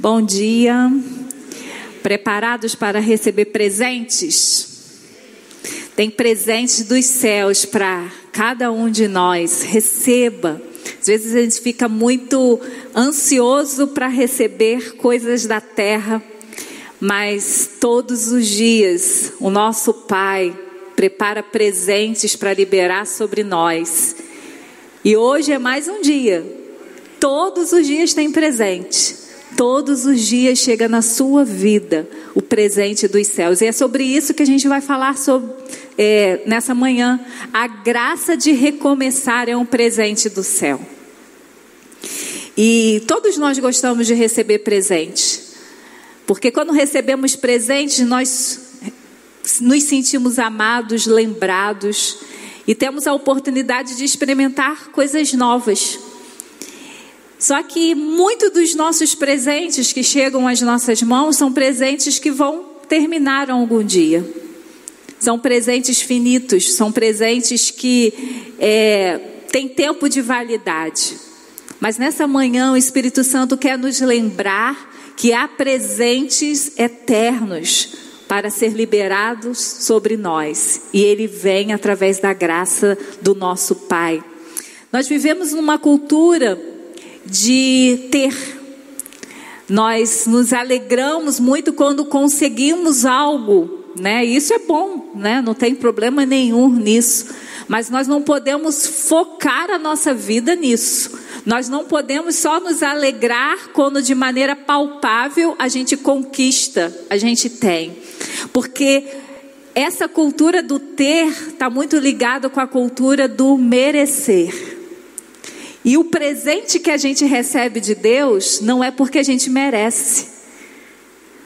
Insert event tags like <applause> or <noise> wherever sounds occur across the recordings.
Bom dia. Preparados para receber presentes? Tem presentes dos céus para cada um de nós. Receba. Às vezes a gente fica muito ansioso para receber coisas da terra, mas todos os dias o nosso Pai prepara presentes para liberar sobre nós. E hoje é mais um dia. Todos os dias tem presente. Todos os dias chega na sua vida o presente dos céus. E é sobre isso que a gente vai falar sobre, é, nessa manhã. A graça de recomeçar é um presente do céu. E todos nós gostamos de receber presente. Porque quando recebemos presentes, nós nos sentimos amados, lembrados e temos a oportunidade de experimentar coisas novas. Só que muitos dos nossos presentes que chegam às nossas mãos são presentes que vão terminar algum dia. São presentes finitos, são presentes que é, têm tempo de validade. Mas nessa manhã o Espírito Santo quer nos lembrar que há presentes eternos para ser liberados sobre nós. E ele vem através da graça do nosso Pai. Nós vivemos numa cultura de ter. Nós nos alegramos muito quando conseguimos algo, né? Isso é bom, né? Não tem problema nenhum nisso. Mas nós não podemos focar a nossa vida nisso. Nós não podemos só nos alegrar quando de maneira palpável a gente conquista, a gente tem. Porque essa cultura do ter está muito ligada com a cultura do merecer. E o presente que a gente recebe de Deus não é porque a gente merece.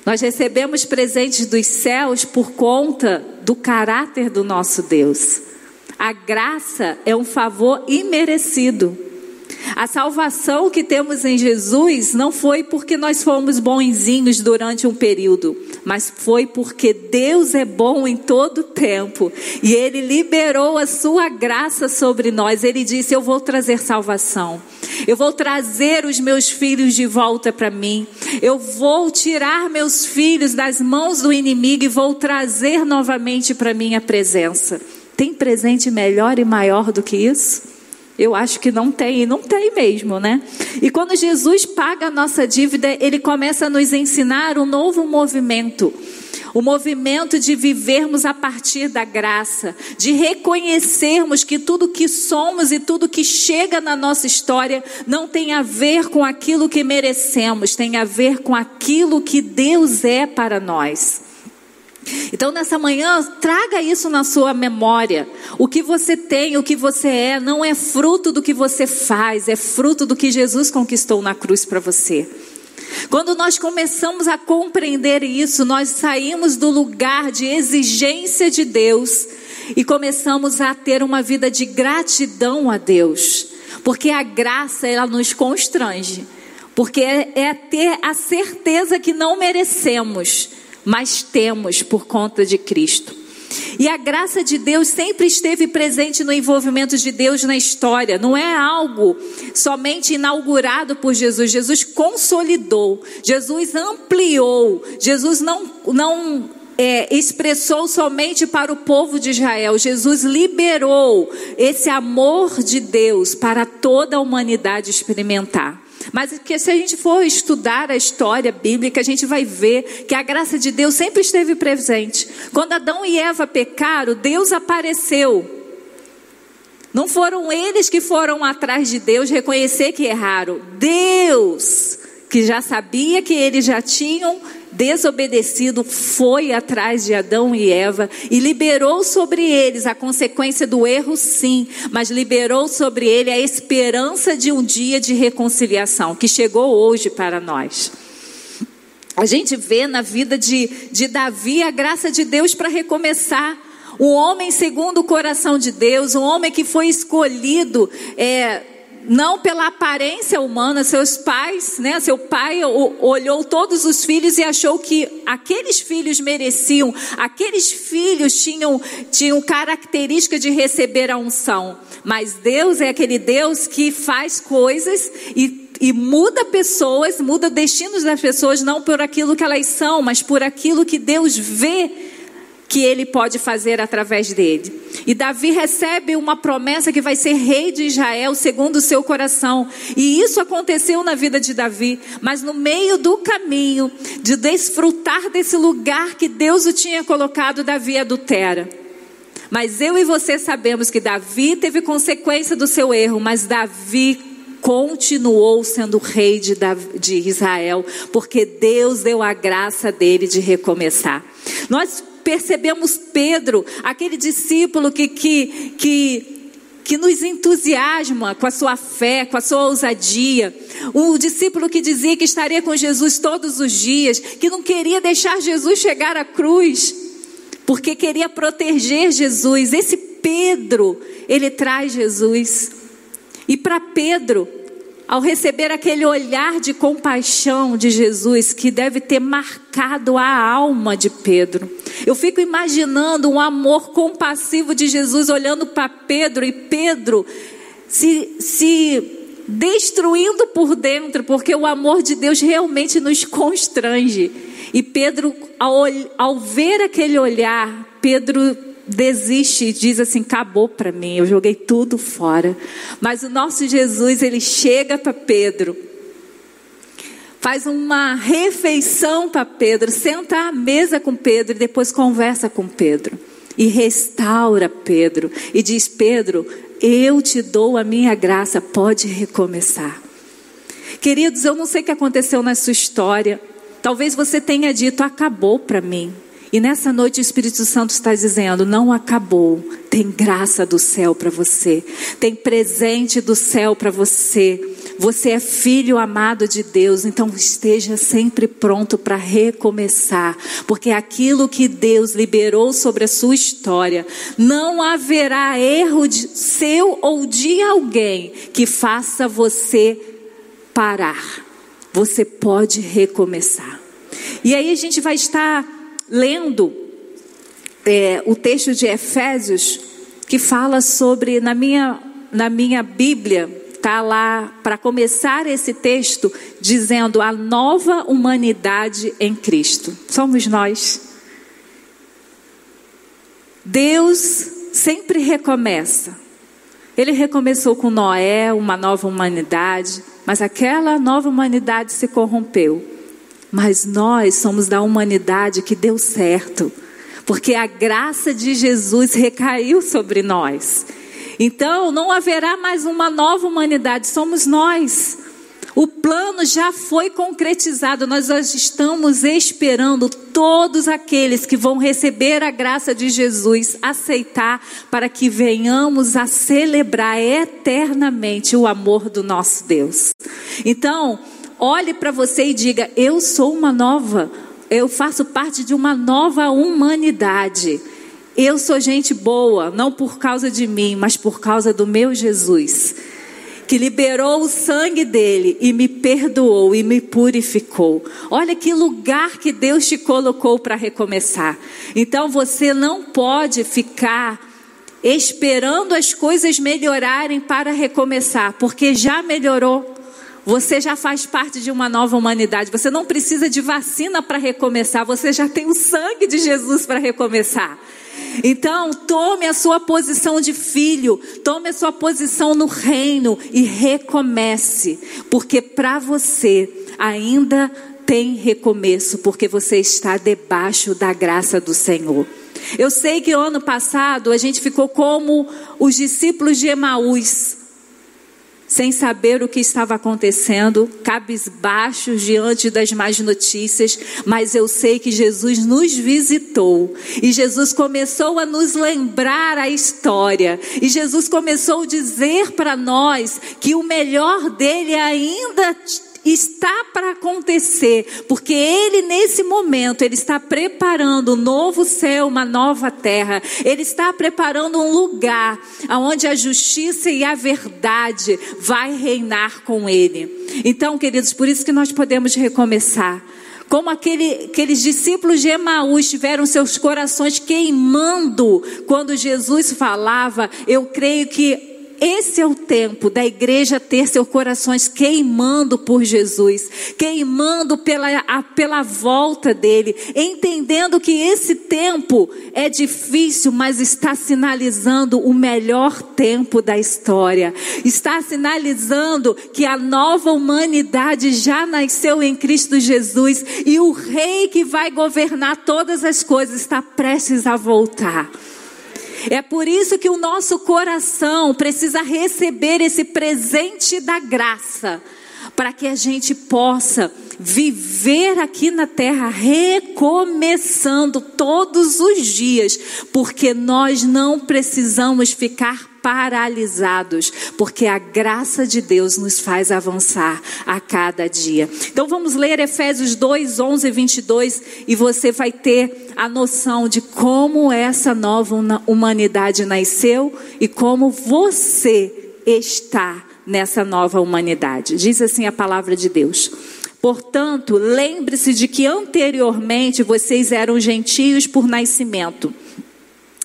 Nós recebemos presentes dos céus por conta do caráter do nosso Deus. A graça é um favor imerecido. A salvação que temos em Jesus não foi porque nós fomos bonzinhos durante um período, mas foi porque Deus é bom em todo tempo e Ele liberou a sua graça sobre nós. Ele disse: Eu vou trazer salvação, eu vou trazer os meus filhos de volta para mim, eu vou tirar meus filhos das mãos do inimigo e vou trazer novamente para minha presença. Tem presente melhor e maior do que isso? Eu acho que não tem, não tem mesmo, né? E quando Jesus paga a nossa dívida, ele começa a nos ensinar um novo movimento. O movimento de vivermos a partir da graça, de reconhecermos que tudo que somos e tudo que chega na nossa história não tem a ver com aquilo que merecemos, tem a ver com aquilo que Deus é para nós. Então, nessa manhã, traga isso na sua memória. O que você tem, o que você é, não é fruto do que você faz, é fruto do que Jesus conquistou na cruz para você. Quando nós começamos a compreender isso, nós saímos do lugar de exigência de Deus e começamos a ter uma vida de gratidão a Deus. Porque a graça, ela nos constrange. Porque é, é ter a certeza que não merecemos mas temos por conta de Cristo. E a graça de Deus sempre esteve presente no envolvimento de Deus na história, não é algo somente inaugurado por Jesus. Jesus consolidou, Jesus ampliou, Jesus não, não é, expressou somente para o povo de Israel, Jesus liberou esse amor de Deus para toda a humanidade experimentar. Mas que se a gente for estudar a história bíblica, a gente vai ver que a graça de Deus sempre esteve presente. Quando Adão e Eva pecaram, Deus apareceu. Não foram eles que foram atrás de Deus reconhecer que erraram. Deus, que já sabia que eles já tinham desobedecido foi atrás de Adão e Eva e liberou sobre eles a consequência do erro, sim, mas liberou sobre ele a esperança de um dia de reconciliação que chegou hoje para nós. A gente vê na vida de, de Davi a graça de Deus para recomeçar. Um homem segundo o coração de Deus, um homem que foi escolhido é, não pela aparência humana, seus pais, né? Seu pai olhou todos os filhos e achou que aqueles filhos mereciam, aqueles filhos tinham, tinham característica de receber a unção. Mas Deus é aquele Deus que faz coisas e e muda pessoas, muda destinos das pessoas, não por aquilo que elas são, mas por aquilo que Deus vê que ele pode fazer através dele. E Davi recebe uma promessa que vai ser rei de Israel segundo o seu coração. E isso aconteceu na vida de Davi, mas no meio do caminho de desfrutar desse lugar que Deus o tinha colocado, Davi adultera. Mas eu e você sabemos que Davi teve consequência do seu erro, mas Davi continuou sendo rei de, de Israel, porque Deus deu a graça dele de recomeçar. Nós percebemos Pedro, aquele discípulo que, que, que, que nos entusiasma com a sua fé, com a sua ousadia. O discípulo que dizia que estaria com Jesus todos os dias, que não queria deixar Jesus chegar à cruz, porque queria proteger Jesus. Esse Pedro, ele traz Jesus. E para Pedro, ao receber aquele olhar de compaixão de Jesus que deve ter marcado a alma de Pedro. Eu fico imaginando um amor compassivo de Jesus olhando para Pedro e Pedro se, se destruindo por dentro, porque o amor de Deus realmente nos constrange. E Pedro, ao, ao ver aquele olhar, Pedro desiste e diz assim: acabou para mim, eu joguei tudo fora. Mas o nosso Jesus, ele chega para Pedro, faz uma refeição para Pedro, senta à mesa com Pedro e depois conversa com Pedro. E restaura Pedro e diz: Pedro, eu te dou a minha graça, pode recomeçar. Queridos, eu não sei o que aconteceu na sua história. Talvez você tenha dito: acabou para mim. E nessa noite o Espírito Santo está dizendo: não acabou. Tem graça do céu para você. Tem presente do céu para você. Você é filho amado de Deus, então esteja sempre pronto para recomeçar, porque aquilo que Deus liberou sobre a sua história, não haverá erro seu ou de alguém que faça você parar. Você pode recomeçar. E aí a gente vai estar lendo é, o texto de Efésios, que fala sobre, na minha, na minha Bíblia, está lá, para começar esse texto, dizendo a nova humanidade em Cristo. Somos nós. Deus sempre recomeça. Ele recomeçou com Noé, uma nova humanidade, mas aquela nova humanidade se corrompeu. Mas nós somos da humanidade que deu certo, porque a graça de Jesus recaiu sobre nós. Então, não haverá mais uma nova humanidade, somos nós. O plano já foi concretizado, nós estamos esperando todos aqueles que vão receber a graça de Jesus, aceitar, para que venhamos a celebrar eternamente o amor do nosso Deus. Então, olhe para você e diga: Eu sou uma nova, eu faço parte de uma nova humanidade. Eu sou gente boa, não por causa de mim, mas por causa do meu Jesus, que liberou o sangue dele e me perdoou e me purificou. Olha que lugar que Deus te colocou para recomeçar. Então você não pode ficar esperando as coisas melhorarem para recomeçar, porque já melhorou. Você já faz parte de uma nova humanidade. Você não precisa de vacina para recomeçar. Você já tem o sangue de Jesus para recomeçar. Então, tome a sua posição de filho, tome a sua posição no reino e recomece, porque para você ainda tem recomeço, porque você está debaixo da graça do Senhor. Eu sei que ano passado a gente ficou como os discípulos de Emaús sem saber o que estava acontecendo, cabisbaixos diante das más notícias, mas eu sei que Jesus nos visitou. E Jesus começou a nos lembrar a história. E Jesus começou a dizer para nós que o melhor dele ainda está para acontecer, porque ele nesse momento ele está preparando um novo céu, uma nova terra. Ele está preparando um lugar onde a justiça e a verdade vai reinar com ele. Então, queridos, por isso que nós podemos recomeçar como aquele, aqueles discípulos de Emaús tiveram seus corações queimando quando Jesus falava, eu creio que Esse é o tempo da igreja ter seus corações queimando por Jesus, queimando pela, a, pela volta dele, entendendo que esse tempo é difícil, mas está sinalizando o melhor tempo da história. Está sinalizando que a nova humanidade já nasceu em Cristo Jesus e o rei que vai governar todas as coisas está prestes a voltar. É por isso que o nosso coração precisa receber esse presente da graça, para que a gente possa viver aqui na terra recomeçando todos os dias, porque nós não precisamos ficar paralisados, porque a graça de Deus nos faz avançar a cada dia. Então vamos ler Efésios 2, 11 e 22 e você vai ter a noção de como essa nova humanidade nasceu e como você está nessa nova humanidade. Diz assim a palavra de Deus. Portanto, lembre-se de que anteriormente vocês eram gentios por nascimento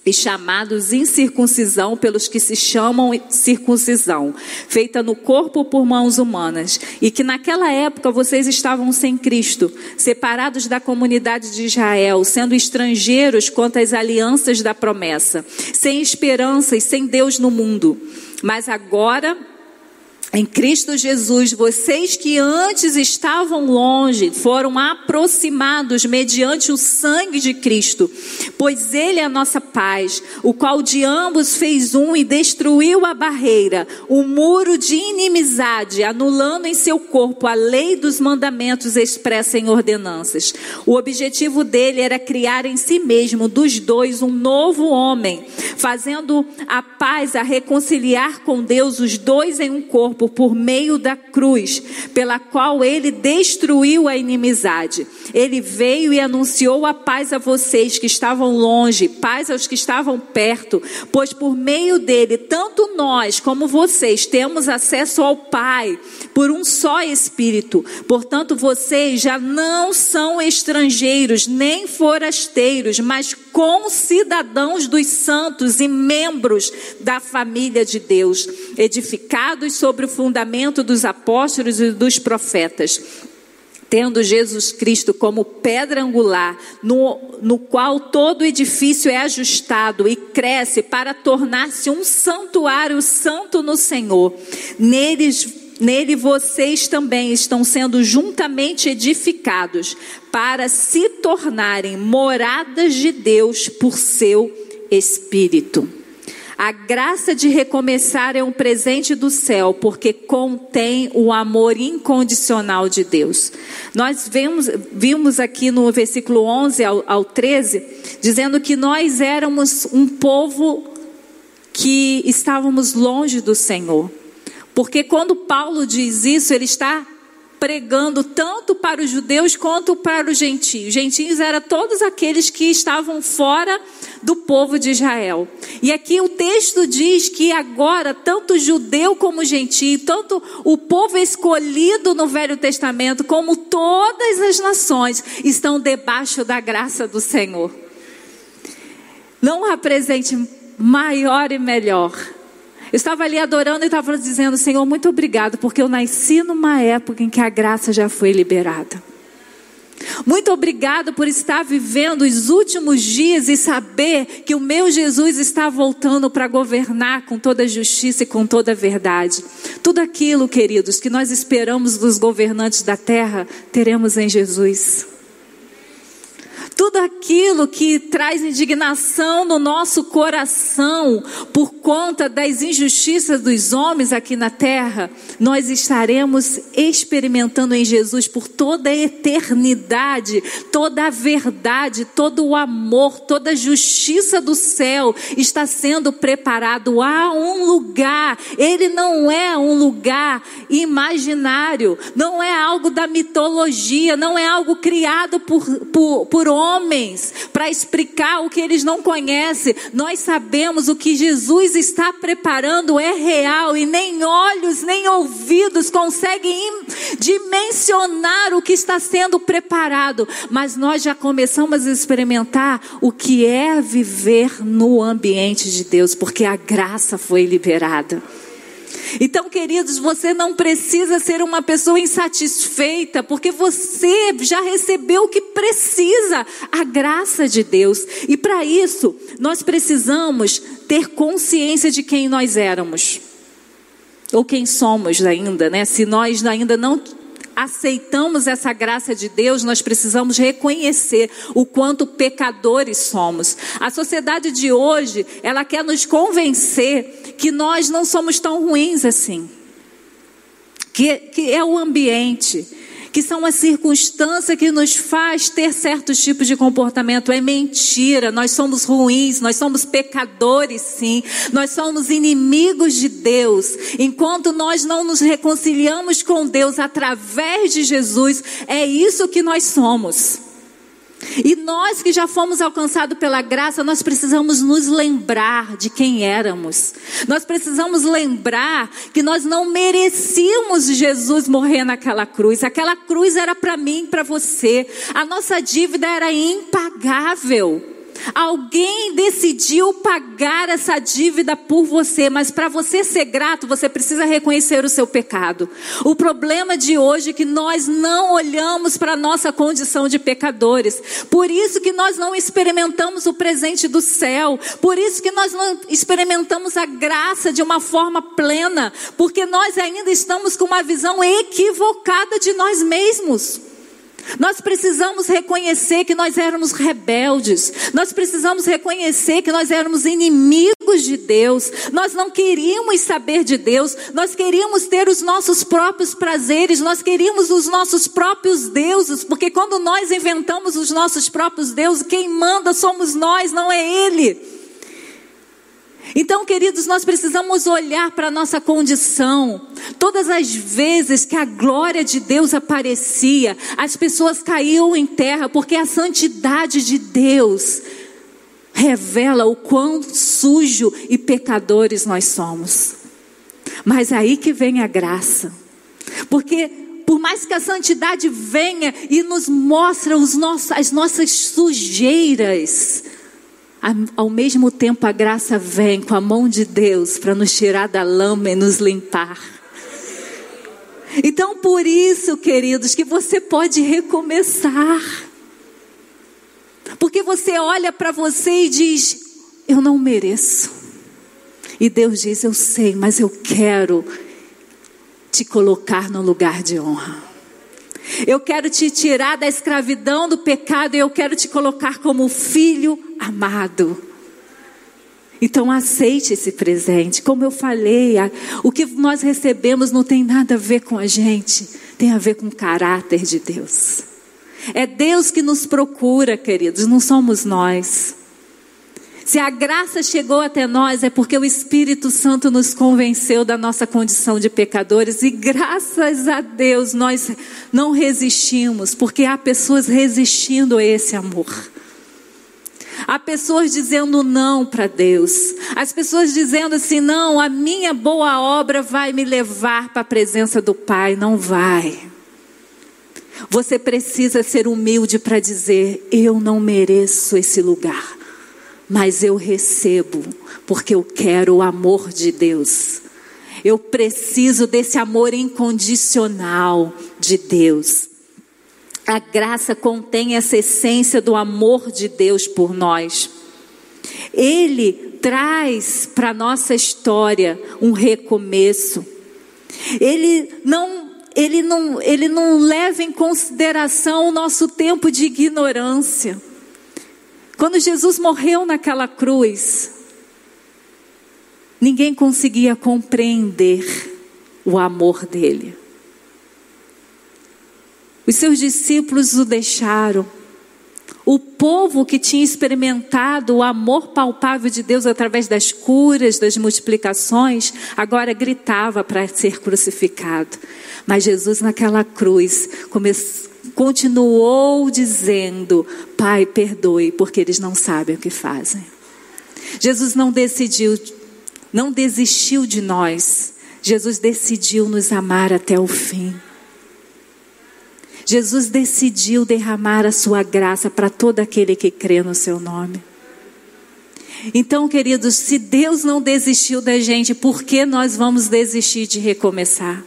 e chamados incircuncisão pelos que se chamam circuncisão, feita no corpo por mãos humanas, e que naquela época vocês estavam sem Cristo, separados da comunidade de Israel, sendo estrangeiros quanto às alianças da promessa, sem esperança e sem Deus no mundo. Mas agora em Cristo Jesus, vocês que antes estavam longe foram aproximados mediante o sangue de Cristo, pois Ele é a nossa paz, o qual de ambos fez um e destruiu a barreira, o muro de inimizade, anulando em seu corpo a lei dos mandamentos expressa em ordenanças. O objetivo dele era criar em si mesmo, dos dois, um novo homem, fazendo a paz, a reconciliar com Deus os dois em um corpo corpo por meio da cruz, pela qual ele destruiu a inimizade. Ele veio e anunciou a paz a vocês que estavam longe, paz aos que estavam perto, pois por meio dele, tanto nós como vocês temos acesso ao Pai por um só Espírito. Portanto, vocês já não são estrangeiros nem forasteiros, mas concidadãos dos santos e membros da família de Deus, edificados sobre o fundamento dos apóstolos e dos profetas tendo Jesus Cristo como pedra angular, no, no qual todo edifício é ajustado e cresce para tornar-se um santuário santo no Senhor. Neles Nele vocês também estão sendo juntamente edificados para se tornarem moradas de Deus por seu Espírito. A graça de recomeçar é um presente do céu, porque contém o amor incondicional de Deus. Nós vemos, vimos aqui no versículo 11 ao, ao 13, dizendo que nós éramos um povo que estávamos longe do Senhor. Porque quando Paulo diz isso, ele está pregando tanto para os judeus quanto para os gentios. Gentios eram todos aqueles que estavam fora do povo de Israel. E aqui o texto diz que agora, tanto judeu como gentio, tanto o povo escolhido no Velho Testamento, como todas as nações, estão debaixo da graça do Senhor. Não há presente maior e melhor estava ali adorando e estava dizendo, Senhor, muito obrigado, porque eu nasci numa época em que a graça já foi liberada. Muito obrigado por estar vivendo os últimos dias e saber que o meu Jesus está voltando para governar com toda justiça e com toda verdade. Tudo aquilo, queridos, que nós esperamos dos governantes da terra, teremos em Jesus tudo aquilo que traz indignação no nosso coração por conta das injustiças dos homens aqui na terra, nós estaremos experimentando em Jesus por toda a eternidade, toda a verdade, todo o amor, toda a justiça do céu está sendo preparado. Há um lugar, ele não é um lugar imaginário, não é algo da mitologia, não é algo criado por, por, por homens homens para explicar o que eles não conhecem. Nós sabemos o que Jesus está preparando é real e nem olhos nem ouvidos conseguem dimensionar o que está sendo preparado. Mas nós já começamos a experimentar o que é viver no ambiente de Deus, porque a graça foi liberada. Então, queridos, você não precisa ser uma pessoa insatisfeita, porque você já recebeu o que precisa, a graça de Deus. E para isso, nós precisamos ter consciência de quem nós éramos. Ou quem somos ainda, né? Se nós ainda não aceitamos essa graça de Deus, nós precisamos reconhecer o quanto pecadores somos. A sociedade de hoje, ela quer nos convencer que nós não somos tão ruins assim. Que, que é o ambiente, que são as circunstâncias que nos faz ter certos tipos de comportamento. É mentira, nós somos ruins, nós somos pecadores sim, nós somos inimigos de Deus. Enquanto nós não nos reconciliamos com Deus através de Jesus, é isso que nós somos. E nós que já fomos alcançados pela graça, nós precisamos nos lembrar de quem éramos. Nós precisamos lembrar que nós não merecíamos Jesus morrer naquela cruz. Aquela cruz era para mim, para você. A nossa dívida era impagável. Alguém decidiu pagar essa dívida por você, mas para você ser grato, você precisa reconhecer o seu pecado. O problema de hoje é que nós não olhamos para a nossa condição de pecadores. Por isso que nós não experimentamos o presente do céu. Por isso que nós não experimentamos a graça de uma forma plena, porque nós ainda estamos com uma visão equivocada de nós mesmos. Nós precisamos reconhecer que nós éramos rebeldes. Nós precisamos reconhecer que nós éramos inimigos de Deus. Nós não queríamos saber de Deus. Nós queríamos ter os nossos próprios prazeres. Nós queríamos os nossos próprios deuses. Porque quando nós inventamos os nossos próprios deuses, quem manda somos nós, não é Ele. Então, queridos, nós precisamos olhar para a nossa condição. Todas as vezes que a glória de Deus aparecia, as pessoas caíam em terra, porque a santidade de Deus revela o quão sujo e pecadores nós somos. Mas aí que vem a graça. Porque por mais que a santidade venha e nos mostre as nossas sujeiras, ao mesmo tempo, a graça vem com a mão de Deus para nos tirar da lama e nos limpar. Então, por isso, queridos, que você pode recomeçar. Porque você olha para você e diz: Eu não mereço. E Deus diz: Eu sei, mas eu quero te colocar no lugar de honra. Eu quero te tirar da escravidão do pecado e eu quero te colocar como filho amado. Então aceite esse presente. Como eu falei, o que nós recebemos não tem nada a ver com a gente, tem a ver com o caráter de Deus. É Deus que nos procura, queridos, não somos nós. Se a graça chegou até nós é porque o Espírito Santo nos convenceu da nossa condição de pecadores e graças a Deus nós não resistimos, porque há pessoas resistindo a esse amor. Há pessoas dizendo não para Deus. As pessoas dizendo assim: não, a minha boa obra vai me levar para a presença do Pai. Não vai. Você precisa ser humilde para dizer: eu não mereço esse lugar mas eu recebo, porque eu quero o amor de Deus. Eu preciso desse amor incondicional de Deus. A graça contém essa essência do amor de Deus por nós. Ele traz para nossa história um recomeço. Ele não, ele, não, ele não leva em consideração o nosso tempo de ignorância. Quando Jesus morreu naquela cruz, ninguém conseguia compreender o amor dele. Os seus discípulos o deixaram. O povo que tinha experimentado o amor palpável de Deus através das curas, das multiplicações, agora gritava para ser crucificado. Mas Jesus, naquela cruz, começou continuou dizendo: Pai, perdoe, porque eles não sabem o que fazem. Jesus não decidiu, não desistiu de nós. Jesus decidiu nos amar até o fim. Jesus decidiu derramar a sua graça para todo aquele que crê no seu nome. Então, queridos, se Deus não desistiu da gente, por que nós vamos desistir de recomeçar?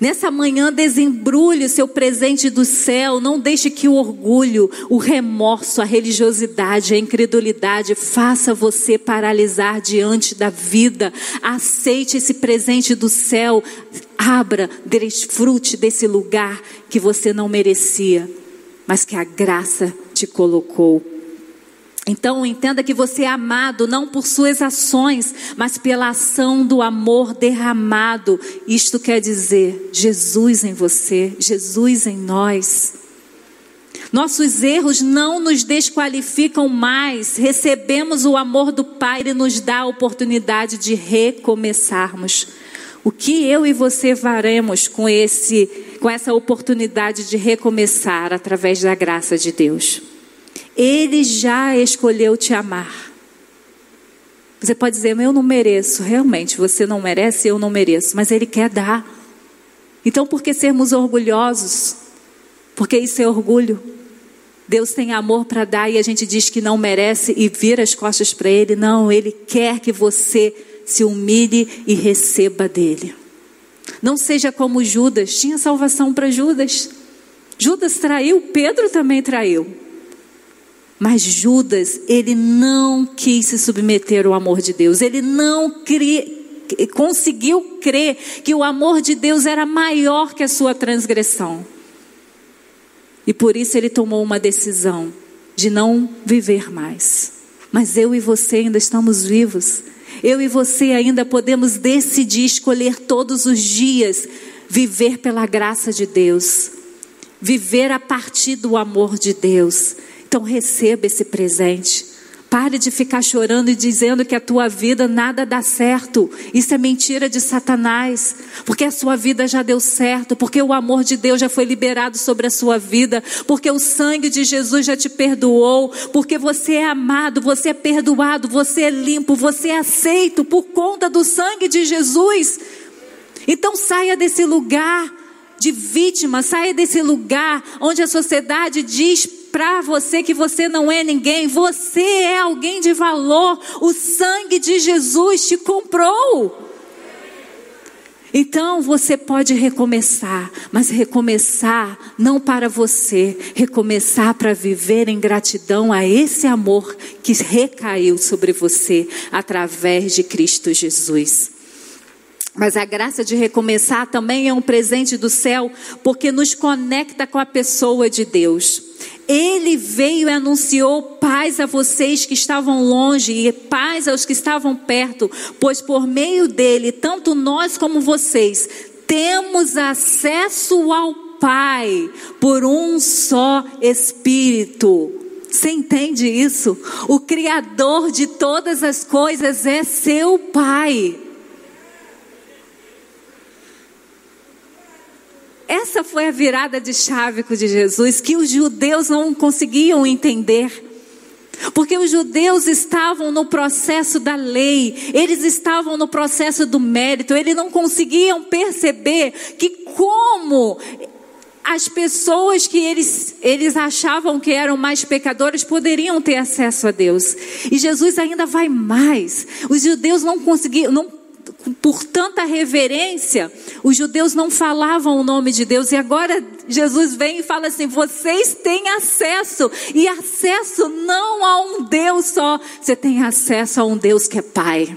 Nessa manhã, desembrulhe o seu presente do céu. Não deixe que o orgulho, o remorso, a religiosidade, a incredulidade faça você paralisar diante da vida. Aceite esse presente do céu. Abra, desfrute desse lugar que você não merecia, mas que a graça te colocou. Então entenda que você é amado não por suas ações, mas pela ação do amor derramado. Isto quer dizer Jesus em você, Jesus em nós. Nossos erros não nos desqualificam mais. Recebemos o amor do Pai e nos dá a oportunidade de recomeçarmos. O que eu e você faremos com esse com essa oportunidade de recomeçar através da graça de Deus? Ele já escolheu te amar. Você pode dizer, eu não mereço. Realmente, você não merece, eu não mereço. Mas Ele quer dar. Então, por que sermos orgulhosos? Porque isso é orgulho. Deus tem amor para dar e a gente diz que não merece e vira as costas para Ele. Não, Ele quer que você se humilhe e receba dele. Não seja como Judas, tinha salvação para Judas. Judas traiu, Pedro também traiu. Mas Judas, ele não quis se submeter ao amor de Deus. Ele não cri, conseguiu crer que o amor de Deus era maior que a sua transgressão. E por isso ele tomou uma decisão de não viver mais. Mas eu e você ainda estamos vivos. Eu e você ainda podemos decidir escolher todos os dias viver pela graça de Deus, viver a partir do amor de Deus então receba esse presente. Pare de ficar chorando e dizendo que a tua vida nada dá certo. Isso é mentira de Satanás. Porque a sua vida já deu certo. Porque o amor de Deus já foi liberado sobre a sua vida. Porque o sangue de Jesus já te perdoou. Porque você é amado, você é perdoado, você é limpo, você é aceito por conta do sangue de Jesus. Então saia desse lugar de vítima, saia desse lugar onde a sociedade diz para você que você não é ninguém, você é alguém de valor. O sangue de Jesus te comprou. Então você pode recomeçar, mas recomeçar não para você, recomeçar para viver em gratidão a esse amor que recaiu sobre você através de Cristo Jesus. Mas a graça de recomeçar também é um presente do céu, porque nos conecta com a pessoa de Deus. Ele veio e anunciou paz a vocês que estavam longe e paz aos que estavam perto, pois por meio dele, tanto nós como vocês, temos acesso ao Pai por um só Espírito. Você entende isso? O Criador de todas as coisas é seu Pai. Essa foi a virada de chave de Jesus que os judeus não conseguiam entender. Porque os judeus estavam no processo da lei, eles estavam no processo do mérito, eles não conseguiam perceber que como as pessoas que eles, eles achavam que eram mais pecadores poderiam ter acesso a Deus. E Jesus ainda vai mais. Os judeus não conseguiam, não por tanta reverência, os judeus não falavam o nome de Deus e agora Jesus vem e fala assim: vocês têm acesso, e acesso não a um Deus só, você tem acesso a um Deus que é Pai.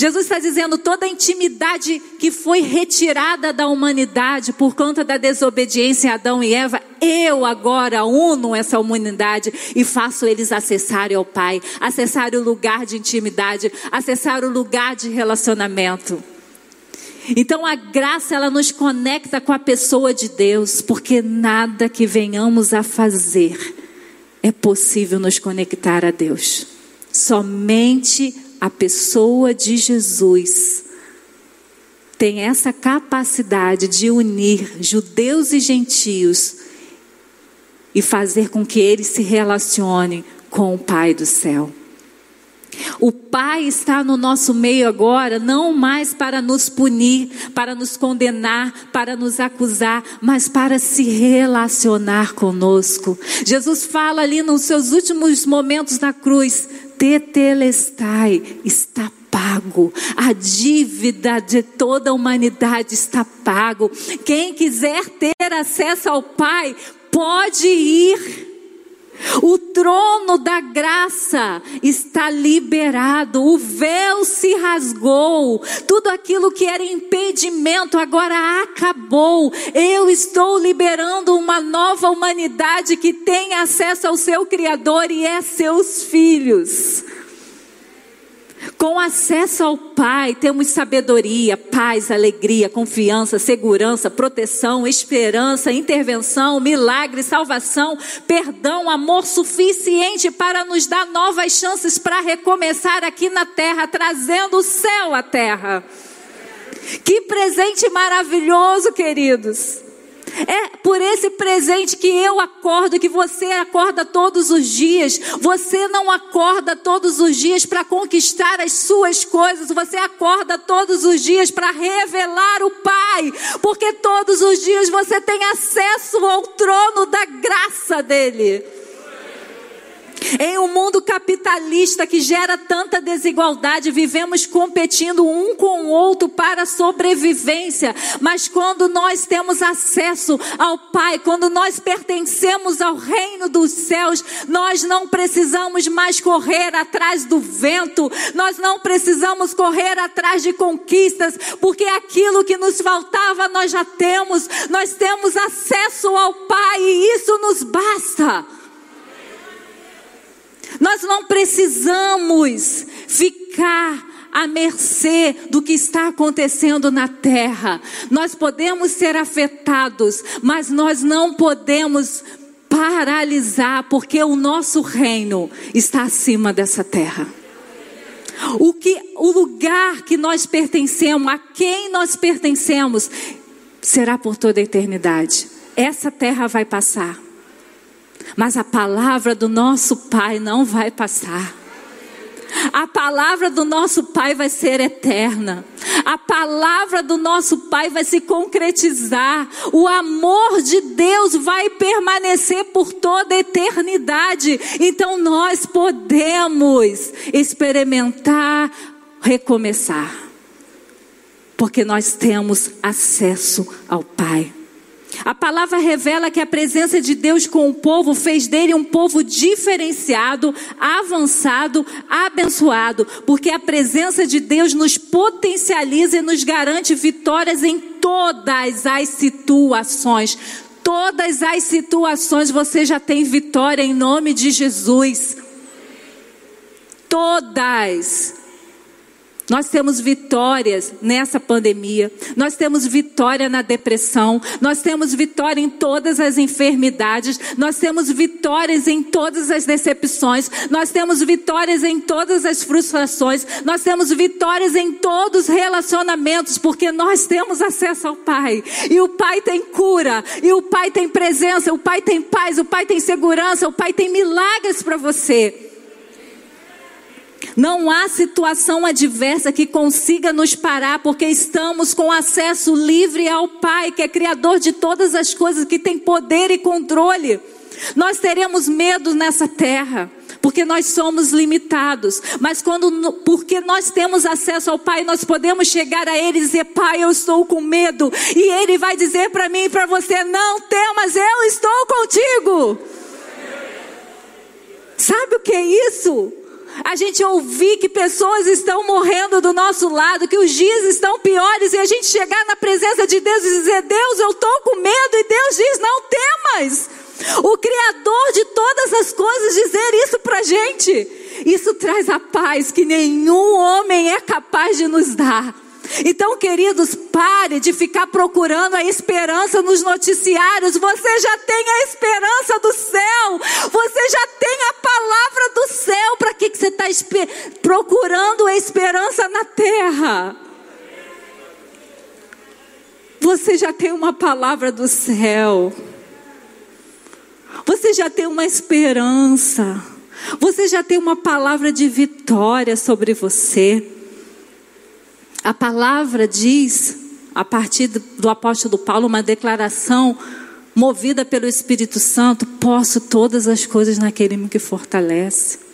Jesus está dizendo toda a intimidade que foi retirada da humanidade por conta da desobediência a Adão e Eva, eu agora uno essa humanidade e faço eles acessarem ao Pai, acessar o lugar de intimidade, acessar o lugar de relacionamento. Então a graça ela nos conecta com a pessoa de Deus, porque nada que venhamos a fazer é possível nos conectar a Deus. Somente a pessoa de Jesus tem essa capacidade de unir judeus e gentios e fazer com que eles se relacionem com o Pai do céu. O Pai está no nosso meio agora, não mais para nos punir, para nos condenar, para nos acusar, mas para se relacionar conosco. Jesus fala ali nos seus últimos momentos na cruz: Tetelestai, está pago. A dívida de toda a humanidade está pago. Quem quiser ter acesso ao Pai, pode ir. O trono da graça está liberado, o véu se rasgou, tudo aquilo que era impedimento agora acabou. Eu estou liberando uma nova humanidade que tem acesso ao seu Criador e é seus filhos. Com acesso ao Pai, temos sabedoria, paz, alegria, confiança, segurança, proteção, esperança, intervenção, milagre, salvação, perdão, amor suficiente para nos dar novas chances para recomeçar aqui na terra, trazendo o céu à terra. Que presente maravilhoso, queridos. É por esse presente que eu acordo, que você acorda todos os dias. Você não acorda todos os dias para conquistar as suas coisas, você acorda todos os dias para revelar o Pai, porque todos os dias você tem acesso ao trono da graça dele. Em um mundo capitalista que gera tanta desigualdade, vivemos competindo um com o outro para a sobrevivência. Mas quando nós temos acesso ao Pai, quando nós pertencemos ao reino dos céus, nós não precisamos mais correr atrás do vento, nós não precisamos correr atrás de conquistas, porque aquilo que nos faltava nós já temos, nós temos acesso ao Pai e isso nos basta. Nós não precisamos ficar à mercê do que está acontecendo na terra. Nós podemos ser afetados, mas nós não podemos paralisar, porque o nosso reino está acima dessa terra. O que o lugar que nós pertencemos, a quem nós pertencemos, será por toda a eternidade. Essa terra vai passar. Mas a palavra do nosso Pai não vai passar. A palavra do nosso Pai vai ser eterna. A palavra do nosso Pai vai se concretizar. O amor de Deus vai permanecer por toda a eternidade. Então nós podemos experimentar, recomeçar. Porque nós temos acesso ao Pai. A palavra revela que a presença de Deus com o povo fez dele um povo diferenciado, avançado, abençoado, porque a presença de Deus nos potencializa e nos garante vitórias em todas as situações. Todas as situações você já tem vitória em nome de Jesus. Todas. Nós temos vitórias nessa pandemia, nós temos vitória na depressão, nós temos vitória em todas as enfermidades, nós temos vitórias em todas as decepções, nós temos vitórias em todas as frustrações, nós temos vitórias em todos os relacionamentos, porque nós temos acesso ao Pai, e o Pai tem cura, e o Pai tem presença, o Pai tem paz, o Pai tem segurança, o Pai tem milagres para você. Não há situação adversa que consiga nos parar, porque estamos com acesso livre ao Pai, que é Criador de todas as coisas, que tem poder e controle. Nós teremos medo nessa terra, porque nós somos limitados, mas quando, porque nós temos acesso ao Pai, nós podemos chegar a Ele e dizer: Pai, eu estou com medo, e Ele vai dizer para mim e para você: Não temas, eu estou contigo. Sabe o que é isso? A gente ouvir que pessoas estão morrendo do nosso lado, que os dias estão piores, e a gente chegar na presença de Deus e dizer: Deus, eu estou com medo, e Deus diz: Não temas. O Criador de todas as coisas dizer isso para gente, isso traz a paz que nenhum homem é capaz de nos dar. Então, queridos, pare de ficar procurando a esperança nos noticiários. Você já tem a esperança do céu. Você já tem a palavra do céu. Para que, que você está procurando a esperança na terra? Você já tem uma palavra do céu. Você já tem uma esperança. Você já tem uma palavra de vitória sobre você. A palavra diz, a partir do apóstolo Paulo, uma declaração movida pelo Espírito Santo: posso todas as coisas naquele que fortalece.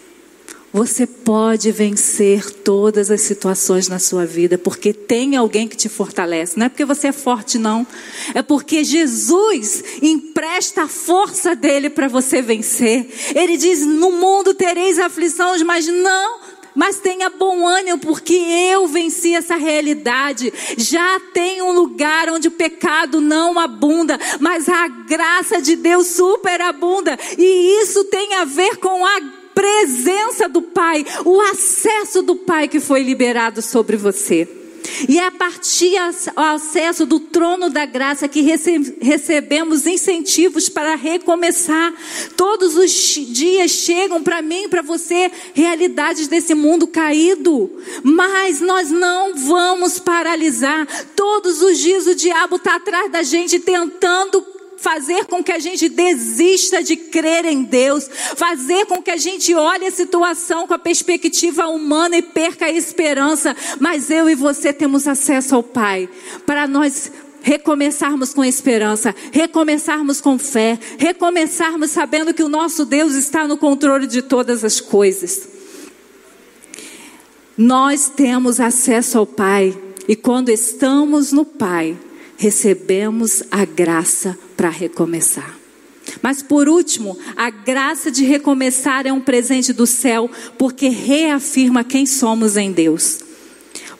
Você pode vencer todas as situações na sua vida, porque tem alguém que te fortalece. Não é porque você é forte, não. É porque Jesus empresta a força dele para você vencer. Ele diz: No mundo tereis aflições, mas não mas tenha bom ânimo, porque eu venci essa realidade. Já tem um lugar onde o pecado não abunda, mas a graça de Deus superabunda, e isso tem a ver com a presença do Pai, o acesso do Pai que foi liberado sobre você. E é a partir do acesso do trono da graça que recebemos incentivos para recomeçar. Todos os dias chegam para mim e para você realidades desse mundo caído. Mas nós não vamos paralisar. Todos os dias o diabo está atrás da gente tentando fazer com que a gente desista de crer em Deus, fazer com que a gente olhe a situação com a perspectiva humana e perca a esperança. Mas eu e você temos acesso ao Pai para nós recomeçarmos com esperança, recomeçarmos com fé, recomeçarmos sabendo que o nosso Deus está no controle de todas as coisas. Nós temos acesso ao Pai e quando estamos no Pai, recebemos a graça para recomeçar. Mas por último, a graça de recomeçar é um presente do céu, porque reafirma quem somos em Deus.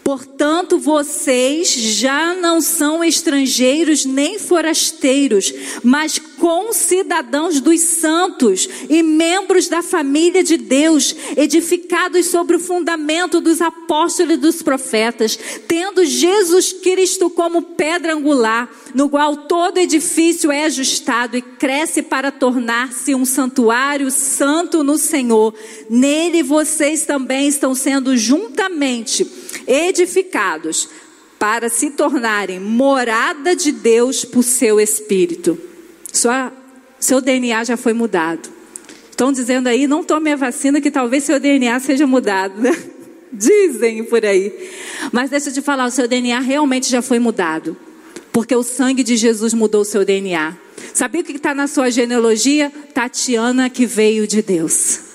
Portanto, vocês já não são estrangeiros nem forasteiros, mas concidadãos dos santos e membros da família de Deus, edificados sobre o fundamento dos apóstolos e dos profetas, tendo Jesus Cristo como pedra angular, no qual todo edifício é ajustado e cresce para tornar-se um santuário santo no Senhor. Nele vocês também estão sendo juntamente edificados para se tornarem morada de Deus por seu Espírito. Sua, seu DNA já foi mudado. Estão dizendo aí, não tome a vacina que talvez seu DNA seja mudado. Né? <laughs> Dizem por aí. Mas deixa eu te falar, o seu DNA realmente já foi mudado. Porque o sangue de Jesus mudou o seu DNA. Sabia o que está na sua genealogia? Tatiana que veio de Deus.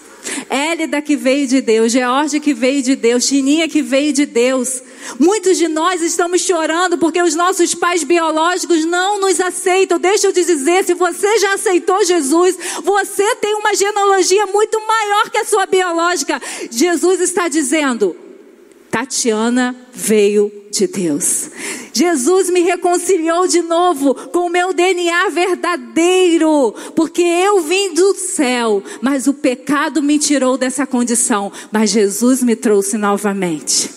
Hélida que veio de Deus, George que veio de Deus, Chininha que veio de Deus. Muitos de nós estamos chorando porque os nossos pais biológicos não nos aceitam. Deixa eu te dizer, se você já aceitou Jesus, você tem uma genealogia muito maior que a sua biológica. Jesus está dizendo: Tatiana veio de Deus. Jesus me reconciliou de novo com o meu DNA verdadeiro, porque eu vim do céu, mas o pecado me tirou dessa condição, mas Jesus me trouxe novamente.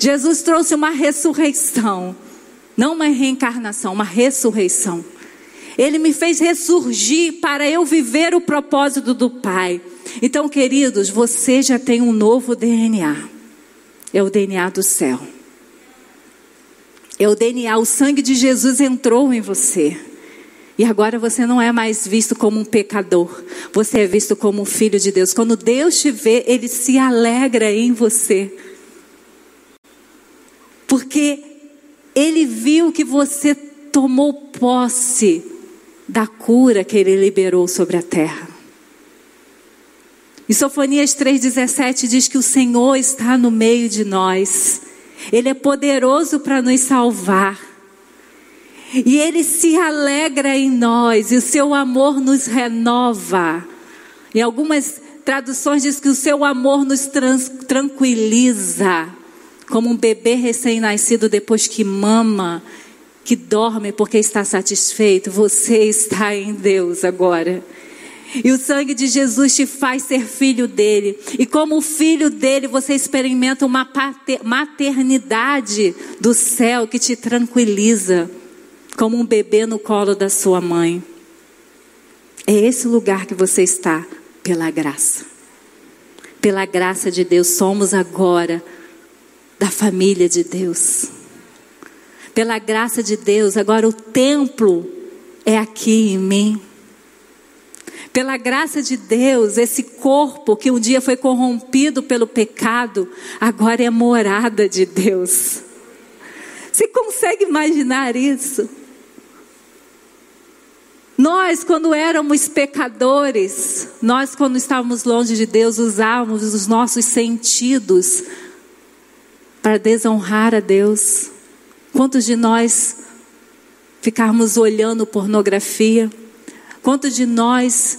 Jesus trouxe uma ressurreição, não uma reencarnação, uma ressurreição. Ele me fez ressurgir para eu viver o propósito do Pai. Então, queridos, você já tem um novo DNA é o DNA do céu. É o DNA, o sangue de Jesus entrou em você. E agora você não é mais visto como um pecador, você é visto como um filho de Deus. Quando Deus te vê, ele se alegra em você. Porque ele viu que você tomou posse da cura que ele liberou sobre a terra. Em Sofonias 3,17 diz que o Senhor está no meio de nós, Ele é poderoso para nos salvar, e Ele se alegra em nós, e o seu amor nos renova. Em algumas traduções diz que o seu amor nos tranquiliza, como um bebê recém-nascido depois que mama, que dorme porque está satisfeito. Você está em Deus agora. E o sangue de Jesus te faz ser filho dele. E como filho dele, você experimenta uma maternidade do céu que te tranquiliza, como um bebê no colo da sua mãe. É esse lugar que você está, pela graça. Pela graça de Deus, somos agora da família de Deus. Pela graça de Deus, agora o templo é aqui em mim. Pela graça de Deus, esse corpo que um dia foi corrompido pelo pecado, agora é morada de Deus. Você consegue imaginar isso? Nós, quando éramos pecadores, nós, quando estávamos longe de Deus, usávamos os nossos sentidos para desonrar a Deus. Quantos de nós ficarmos olhando pornografia? Quantos de nós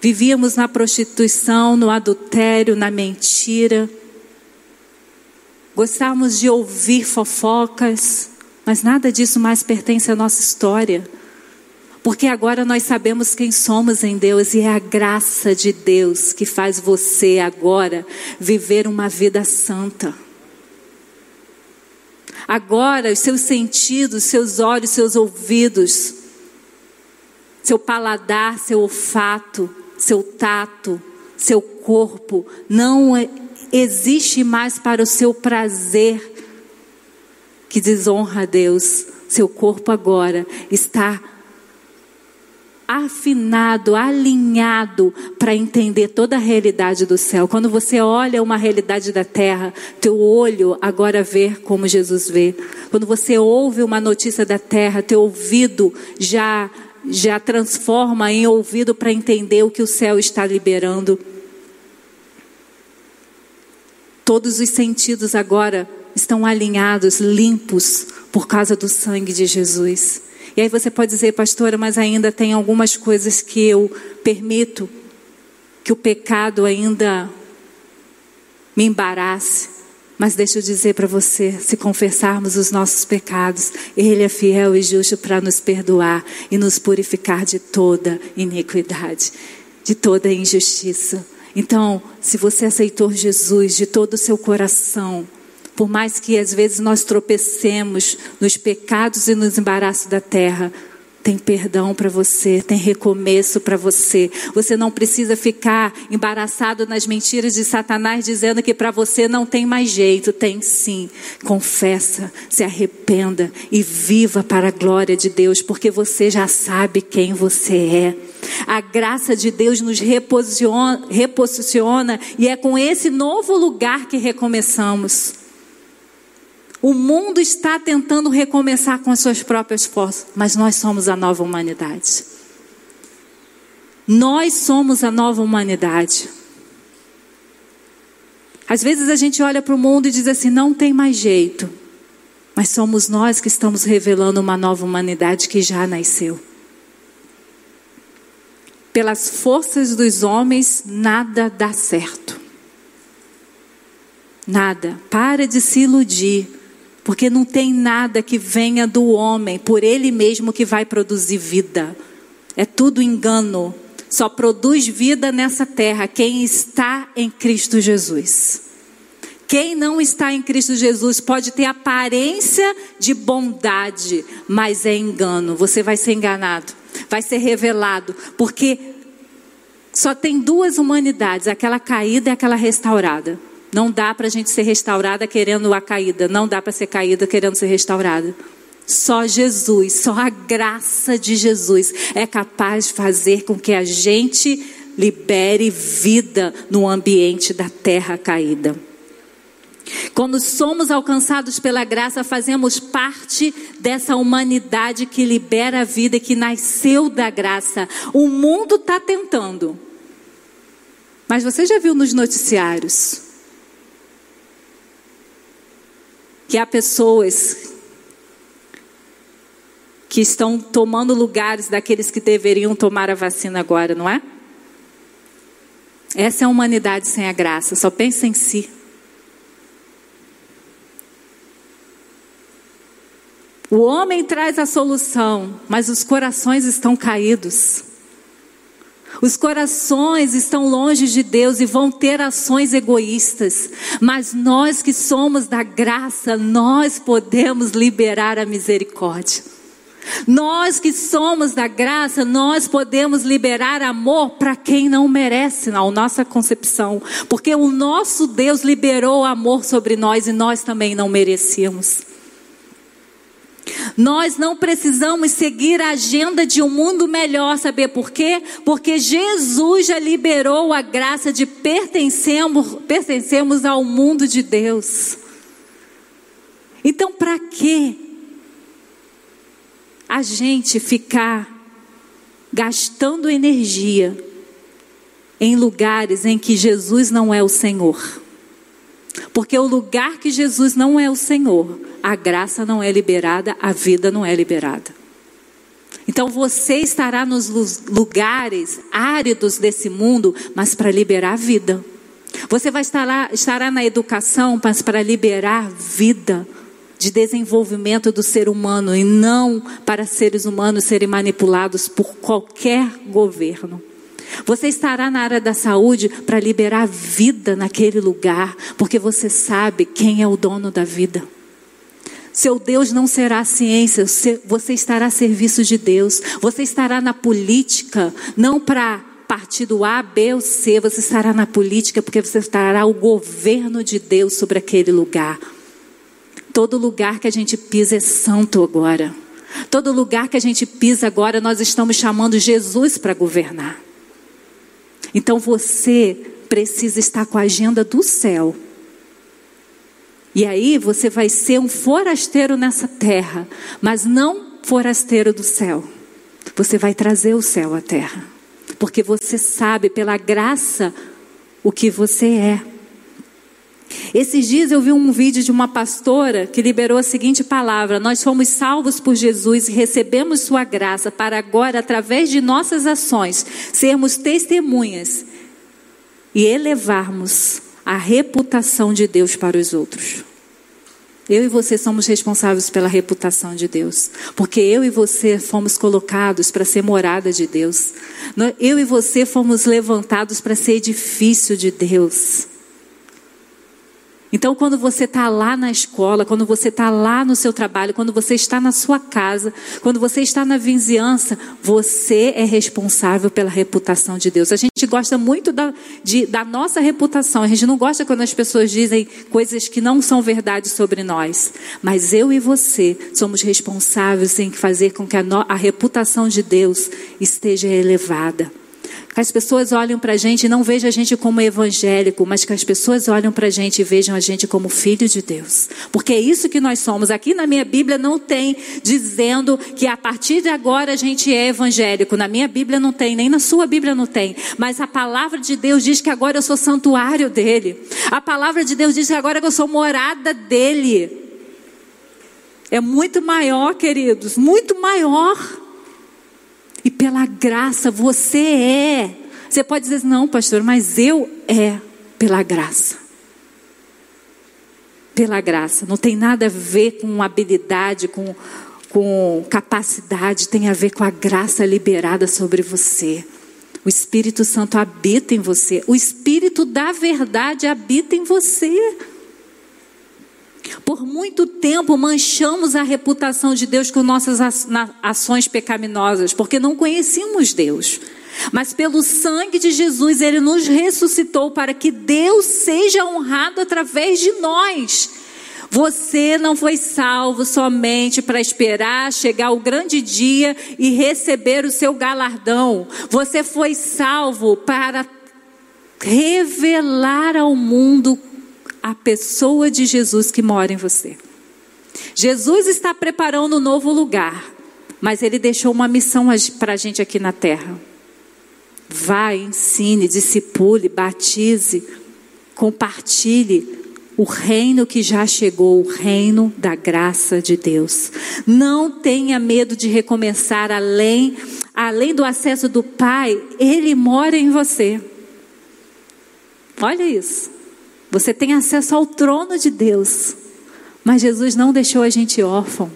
vivíamos na prostituição, no adultério, na mentira? Gostávamos de ouvir fofocas, mas nada disso mais pertence à nossa história. Porque agora nós sabemos quem somos em Deus e é a graça de Deus que faz você agora viver uma vida santa. Agora, os seus sentidos, seus olhos, seus ouvidos, seu paladar, seu olfato, seu tato, seu corpo, não existe mais para o seu prazer que desonra a Deus. Seu corpo agora está afinado, alinhado para entender toda a realidade do céu. Quando você olha uma realidade da terra, teu olho agora vê como Jesus vê. Quando você ouve uma notícia da terra, teu ouvido já já transforma em ouvido para entender o que o céu está liberando. Todos os sentidos agora estão alinhados, limpos por causa do sangue de Jesus. E aí você pode dizer, pastora, mas ainda tem algumas coisas que eu permito que o pecado ainda me embarace. Mas deixa eu dizer para você: se confessarmos os nossos pecados, Ele é fiel e justo para nos perdoar e nos purificar de toda iniquidade, de toda injustiça. Então, se você aceitou Jesus de todo o seu coração, por mais que às vezes nós tropecemos nos pecados e nos embaraços da terra, tem perdão para você, tem recomeço para você. Você não precisa ficar embaraçado nas mentiras de Satanás dizendo que para você não tem mais jeito. Tem sim. Confessa, se arrependa e viva para a glória de Deus, porque você já sabe quem você é. A graça de Deus nos reposiciona, reposiciona e é com esse novo lugar que recomeçamos. O mundo está tentando recomeçar com as suas próprias forças, mas nós somos a nova humanidade. Nós somos a nova humanidade. Às vezes a gente olha para o mundo e diz assim: não tem mais jeito. Mas somos nós que estamos revelando uma nova humanidade que já nasceu. Pelas forças dos homens, nada dá certo. Nada. Para de se iludir. Porque não tem nada que venha do homem, por ele mesmo que vai produzir vida. É tudo engano. Só produz vida nessa terra quem está em Cristo Jesus. Quem não está em Cristo Jesus pode ter aparência de bondade, mas é engano. Você vai ser enganado, vai ser revelado, porque só tem duas humanidades: aquela caída e aquela restaurada. Não dá para a gente ser restaurada querendo a caída. Não dá para ser caída querendo ser restaurada. Só Jesus, só a graça de Jesus é capaz de fazer com que a gente libere vida no ambiente da terra caída. Quando somos alcançados pela graça, fazemos parte dessa humanidade que libera a vida que nasceu da graça. O mundo está tentando. Mas você já viu nos noticiários que há pessoas que estão tomando lugares daqueles que deveriam tomar a vacina agora, não é? Essa é a humanidade sem a graça, só pensa em si. O homem traz a solução, mas os corações estão caídos. Os corações estão longe de Deus e vão ter ações egoístas, mas nós que somos da graça, nós podemos liberar a misericórdia. Nós que somos da graça, nós podemos liberar amor para quem não merece, na nossa concepção, porque o nosso Deus liberou amor sobre nós e nós também não merecíamos. Nós não precisamos seguir a agenda de um mundo melhor, saber por quê? Porque Jesus já liberou a graça de pertencermos, pertencermos ao mundo de Deus. Então, para que a gente ficar gastando energia em lugares em que Jesus não é o Senhor? Porque o lugar que Jesus não é o Senhor, a graça não é liberada, a vida não é liberada. Então você estará nos lugares áridos desse mundo, mas para liberar a vida. Você vai estar lá, estará na educação, mas para liberar vida de desenvolvimento do ser humano e não para seres humanos serem manipulados por qualquer governo. Você estará na área da saúde para liberar vida naquele lugar, porque você sabe quem é o dono da vida. Seu Deus não será ciência, você estará a serviço de Deus. Você estará na política, não para partido A, B ou C, você estará na política porque você estará o governo de Deus sobre aquele lugar. Todo lugar que a gente pisa é santo agora. Todo lugar que a gente pisa agora, nós estamos chamando Jesus para governar. Então você precisa estar com a agenda do céu. E aí você vai ser um forasteiro nessa terra, mas não forasteiro do céu. Você vai trazer o céu à terra, porque você sabe pela graça o que você é. Esses dias eu vi um vídeo de uma pastora que liberou a seguinte palavra: Nós fomos salvos por Jesus e recebemos Sua graça para agora, através de nossas ações, sermos testemunhas e elevarmos a reputação de Deus para os outros. Eu e você somos responsáveis pela reputação de Deus, porque eu e você fomos colocados para ser morada de Deus. Eu e você fomos levantados para ser edifício de Deus. Então, quando você está lá na escola, quando você está lá no seu trabalho, quando você está na sua casa, quando você está na vizinhança, você é responsável pela reputação de Deus. A gente gosta muito da, de, da nossa reputação, a gente não gosta quando as pessoas dizem coisas que não são verdade sobre nós. Mas eu e você somos responsáveis em fazer com que a, no, a reputação de Deus esteja elevada. Que as pessoas olhem para a gente e não vejam a gente como evangélico, mas que as pessoas olhem para a gente e vejam a gente como filho de Deus. Porque é isso que nós somos. Aqui na minha Bíblia não tem dizendo que a partir de agora a gente é evangélico. Na minha Bíblia não tem, nem na sua Bíblia não tem. Mas a palavra de Deus diz que agora eu sou santuário dele. A palavra de Deus diz que agora eu sou morada dele. É muito maior, queridos, muito maior. E pela graça você é. Você pode dizer, não, pastor, mas eu é pela graça. Pela graça. Não tem nada a ver com habilidade, com, com capacidade, tem a ver com a graça liberada sobre você. O Espírito Santo habita em você. O Espírito da verdade habita em você. Por muito tempo manchamos a reputação de Deus com nossas ações pecaminosas, porque não conhecíamos Deus. Mas pelo sangue de Jesus, Ele nos ressuscitou para que Deus seja honrado através de nós. Você não foi salvo somente para esperar chegar o grande dia e receber o seu galardão. Você foi salvo para revelar ao mundo a pessoa de Jesus que mora em você. Jesus está preparando um novo lugar, mas ele deixou uma missão para a gente aqui na terra. Vá, ensine, discipule, batize, compartilhe o reino que já chegou, o reino da graça de Deus. Não tenha medo de recomeçar além, além do acesso do Pai, ele mora em você. Olha isso. Você tem acesso ao trono de Deus. Mas Jesus não deixou a gente órfão.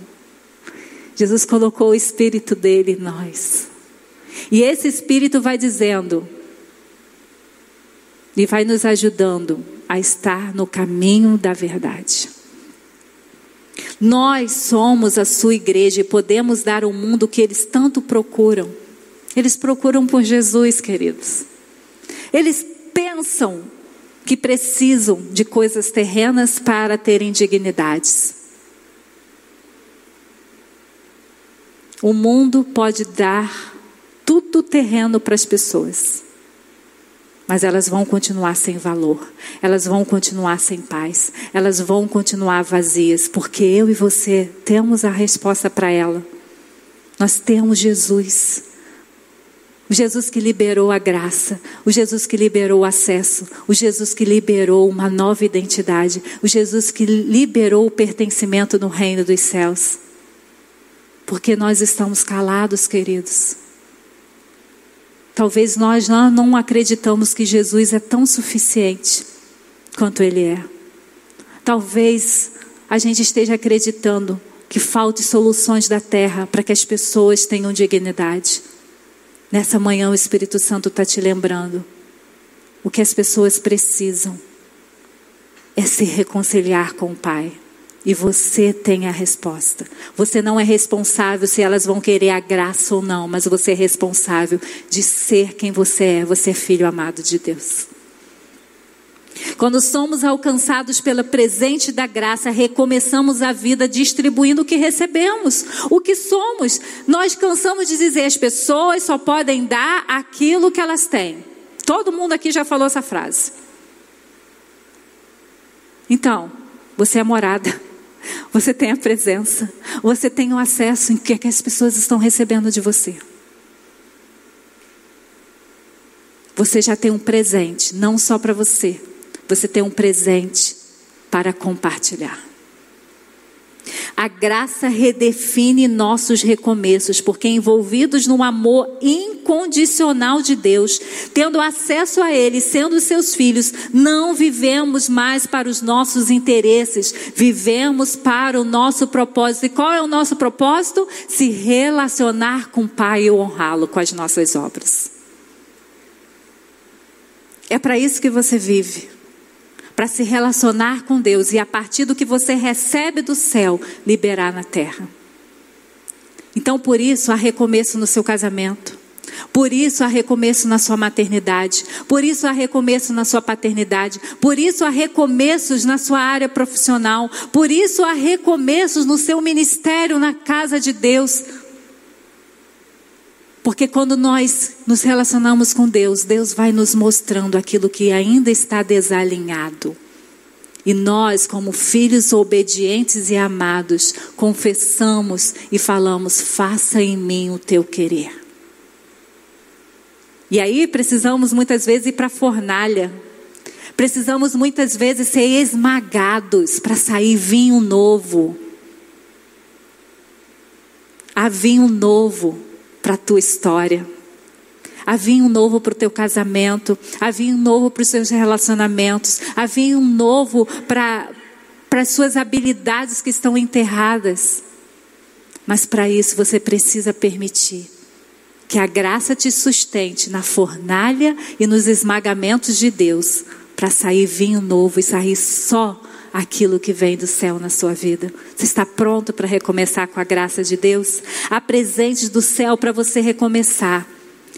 Jesus colocou o Espírito dele em nós. E esse Espírito vai dizendo, e vai nos ajudando a estar no caminho da verdade. Nós somos a sua igreja e podemos dar ao mundo que eles tanto procuram. Eles procuram por Jesus, queridos. Eles pensam que precisam de coisas terrenas para terem dignidades. O mundo pode dar tudo terreno para as pessoas, mas elas vão continuar sem valor, elas vão continuar sem paz, elas vão continuar vazias, porque eu e você temos a resposta para ela. Nós temos Jesus. O Jesus que liberou a graça, o Jesus que liberou o acesso, o Jesus que liberou uma nova identidade, o Jesus que liberou o pertencimento no reino dos céus. Porque nós estamos calados, queridos. Talvez nós não acreditamos que Jesus é tão suficiente quanto Ele é. Talvez a gente esteja acreditando que falte soluções da terra para que as pessoas tenham dignidade. Nessa manhã o Espírito Santo está te lembrando. O que as pessoas precisam é se reconciliar com o Pai. E você tem a resposta. Você não é responsável se elas vão querer a graça ou não, mas você é responsável de ser quem você é. Você é filho amado de Deus. Quando somos alcançados pela presente da graça, recomeçamos a vida distribuindo o que recebemos, o que somos. Nós cansamos de dizer as pessoas só podem dar aquilo que elas têm. Todo mundo aqui já falou essa frase. Então, você é morada. <laughs> Você tem a presença. Você tem o acesso em que, é que as pessoas estão recebendo de você. Você já tem um presente, não só para você, você tem um presente para compartilhar. A graça redefine nossos recomeços, porque envolvidos no amor incondicional de Deus, tendo acesso a Ele, sendo seus filhos, não vivemos mais para os nossos interesses, vivemos para o nosso propósito. E qual é o nosso propósito? Se relacionar com o Pai e honrá-lo com as nossas obras. É para isso que você vive para se relacionar com Deus e a partir do que você recebe do céu, liberar na terra. Então, por isso, há recomeço no seu casamento. Por isso há recomeço na sua maternidade, por isso há recomeço na sua paternidade, por isso há recomeços na sua área profissional, por isso há recomeços no seu ministério na casa de Deus, porque quando nós nos relacionamos com Deus, Deus vai nos mostrando aquilo que ainda está desalinhado. E nós, como filhos obedientes e amados, confessamos e falamos: faça em mim o teu querer. E aí precisamos muitas vezes ir para a fornalha. Precisamos muitas vezes ser esmagados para sair vinho novo. Há vinho novo para a tua história. Havia um novo para o teu casamento, havia um novo para os seus relacionamentos, havia um novo para as suas habilidades que estão enterradas. Mas para isso você precisa permitir que a graça te sustente na fornalha e nos esmagamentos de Deus, para sair vinho novo e sair só aquilo que vem do céu na sua vida. Você está pronto para recomeçar com a graça de Deus? Há presentes do céu para você recomeçar.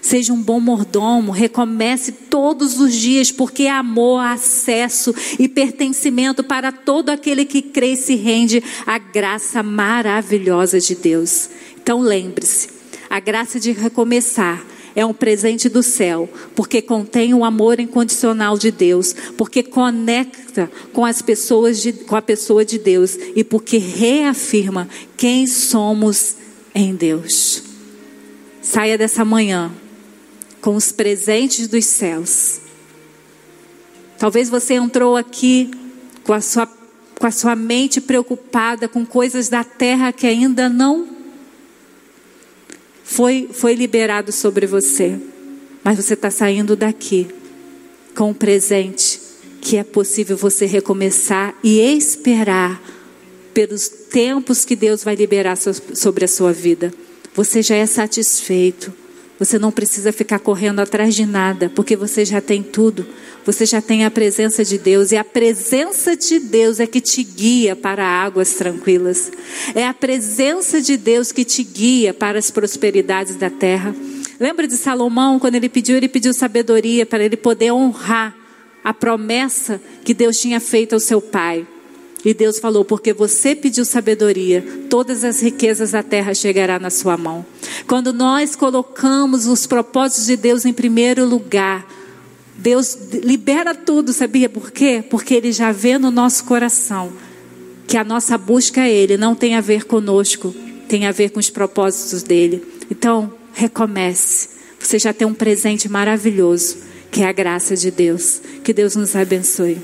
Seja um bom mordomo, recomece todos os dias, porque amor, acesso e pertencimento para todo aquele que crê e se rende à graça maravilhosa de Deus. Então lembre-se, a graça de recomeçar é um presente do céu, porque contém o amor incondicional de Deus, porque conecta com as pessoas de, com a pessoa de Deus e porque reafirma quem somos em Deus. Saia dessa manhã com os presentes dos céus. Talvez você entrou aqui com a sua com a sua mente preocupada com coisas da terra que ainda não foi, foi liberado sobre você. Mas você está saindo daqui com um presente que é possível você recomeçar e esperar pelos tempos que Deus vai liberar sobre a sua vida. Você já é satisfeito. Você não precisa ficar correndo atrás de nada, porque você já tem tudo. Você já tem a presença de Deus, e a presença de Deus é que te guia para águas tranquilas. É a presença de Deus que te guia para as prosperidades da terra. Lembra de Salomão, quando ele pediu, ele pediu sabedoria para ele poder honrar a promessa que Deus tinha feito ao seu pai. E Deus falou: porque você pediu sabedoria, todas as riquezas da terra chegará na sua mão. Quando nós colocamos os propósitos de Deus em primeiro lugar, Deus libera tudo, sabia por quê? Porque Ele já vê no nosso coração que a nossa busca a Ele não tem a ver conosco, tem a ver com os propósitos dele. Então, recomece. Você já tem um presente maravilhoso, que é a graça de Deus. Que Deus nos abençoe.